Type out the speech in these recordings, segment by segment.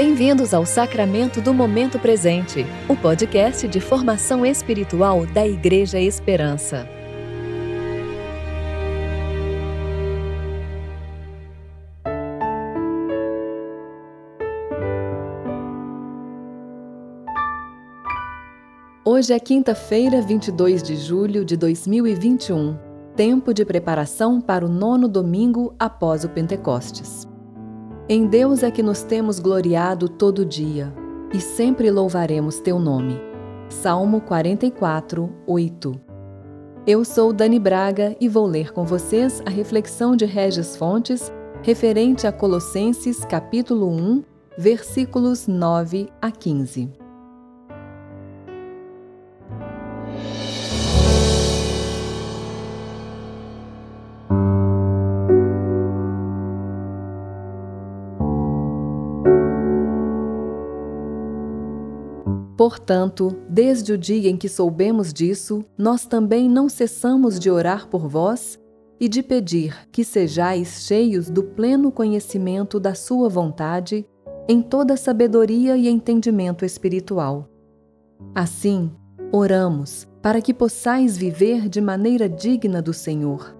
Bem-vindos ao Sacramento do Momento Presente, o podcast de formação espiritual da Igreja Esperança. Hoje é quinta-feira, 22 de julho de 2021, tempo de preparação para o nono domingo após o Pentecostes. Em Deus é que nos temos gloriado todo dia, e sempre louvaremos teu nome. Salmo 44, 8. Eu sou Dani Braga e vou ler com vocês a reflexão de Regis Fontes referente a Colossenses capítulo 1, versículos 9 a 15. Portanto, desde o dia em que soubemos disso, nós também não cessamos de orar por vós e de pedir que sejais cheios do pleno conhecimento da Sua vontade, em toda sabedoria e entendimento espiritual. Assim, oramos para que possais viver de maneira digna do Senhor,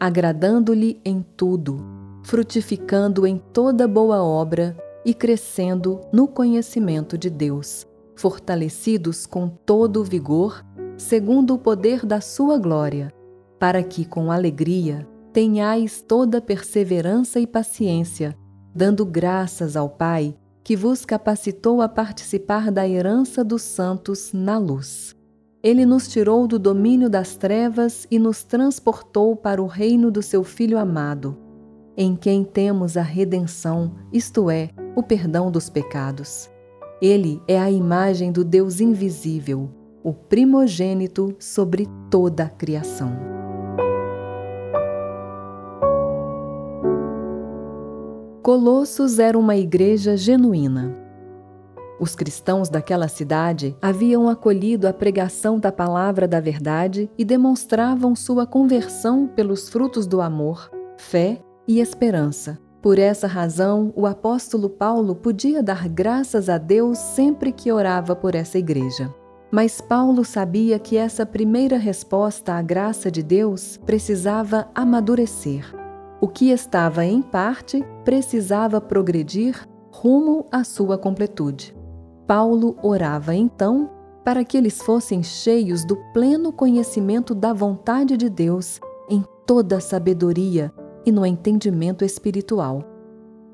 agradando-lhe em tudo, frutificando em toda boa obra e crescendo no conhecimento de Deus fortalecidos com todo o vigor, segundo o poder da Sua glória, para que, com alegria, tenhais toda perseverança e paciência, dando graças ao Pai que vos capacitou a participar da herança dos santos na luz. Ele nos tirou do domínio das trevas e nos transportou para o reino do seu Filho amado, em quem temos a redenção, isto é, o perdão dos pecados. Ele é a imagem do Deus invisível, o primogênito sobre toda a criação. Colossos era uma igreja genuína. Os cristãos daquela cidade haviam acolhido a pregação da palavra da verdade e demonstravam sua conversão pelos frutos do amor, fé e esperança por essa razão, o apóstolo Paulo podia dar graças a Deus sempre que orava por essa igreja. Mas Paulo sabia que essa primeira resposta à graça de Deus precisava amadurecer. O que estava em parte precisava progredir rumo à sua completude. Paulo orava então para que eles fossem cheios do pleno conhecimento da vontade de Deus em toda sabedoria e no entendimento espiritual.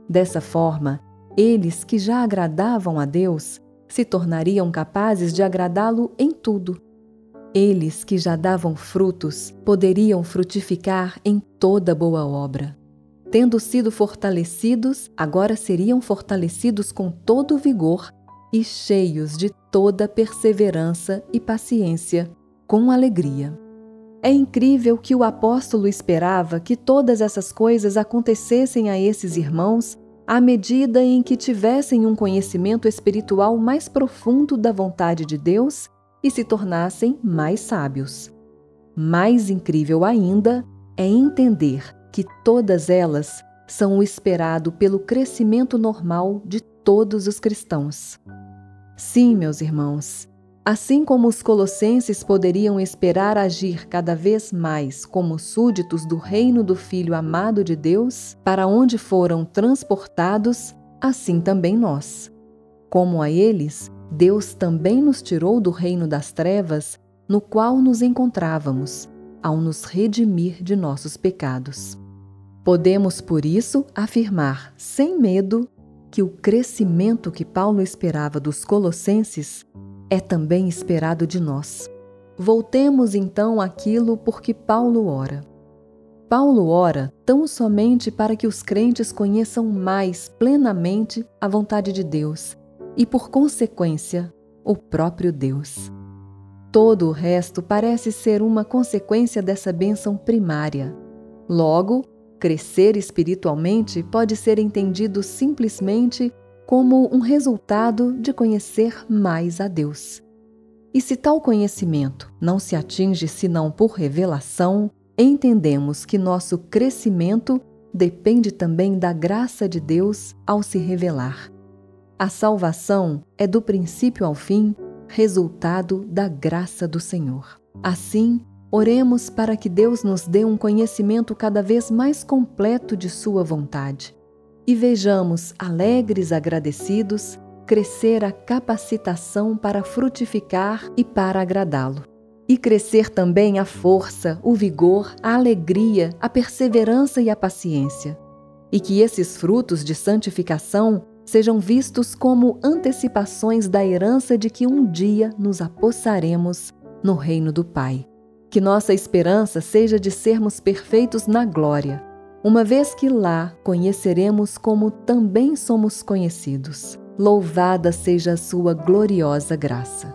Dessa forma, eles que já agradavam a Deus se tornariam capazes de agradá-lo em tudo. Eles que já davam frutos poderiam frutificar em toda boa obra. Tendo sido fortalecidos, agora seriam fortalecidos com todo vigor e cheios de toda perseverança e paciência, com alegria. É incrível que o apóstolo esperava que todas essas coisas acontecessem a esses irmãos à medida em que tivessem um conhecimento espiritual mais profundo da vontade de Deus e se tornassem mais sábios. Mais incrível ainda é entender que todas elas são o esperado pelo crescimento normal de todos os cristãos. Sim, meus irmãos, Assim como os colossenses poderiam esperar agir cada vez mais como súditos do reino do Filho amado de Deus, para onde foram transportados, assim também nós. Como a eles, Deus também nos tirou do reino das trevas, no qual nos encontrávamos, ao nos redimir de nossos pecados. Podemos, por isso, afirmar, sem medo, que o crescimento que Paulo esperava dos colossenses é também esperado de nós. Voltemos então àquilo porque Paulo ora. Paulo ora tão somente para que os crentes conheçam mais plenamente a vontade de Deus e, por consequência, o próprio Deus. Todo o resto parece ser uma consequência dessa bênção primária. Logo, crescer espiritualmente pode ser entendido simplesmente como um resultado de conhecer mais a Deus. E se tal conhecimento não se atinge senão por revelação, entendemos que nosso crescimento depende também da graça de Deus ao se revelar. A salvação é do princípio ao fim resultado da graça do Senhor. Assim, oremos para que Deus nos dê um conhecimento cada vez mais completo de Sua vontade e vejamos, alegres agradecidos, crescer a capacitação para frutificar e para agradá-lo. E crescer também a força, o vigor, a alegria, a perseverança e a paciência. E que esses frutos de santificação sejam vistos como antecipações da herança de que um dia nos apossaremos no reino do Pai. Que nossa esperança seja de sermos perfeitos na glória, uma vez que lá conheceremos como também somos conhecidos. Louvada seja a sua gloriosa graça.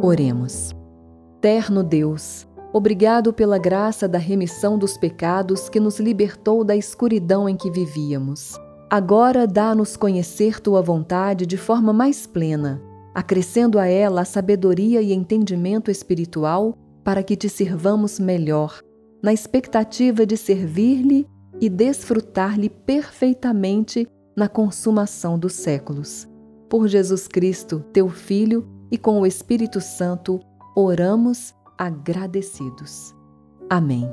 Oremos. Terno Deus, obrigado pela graça da remissão dos pecados que nos libertou da escuridão em que vivíamos. Agora dá-nos conhecer tua vontade de forma mais plena, acrescendo a ela a sabedoria e entendimento espiritual para que te sirvamos melhor, na expectativa de servir-lhe e desfrutar-lhe perfeitamente na consumação dos séculos. Por Jesus Cristo, teu Filho, e com o Espírito Santo, oramos agradecidos. Amém.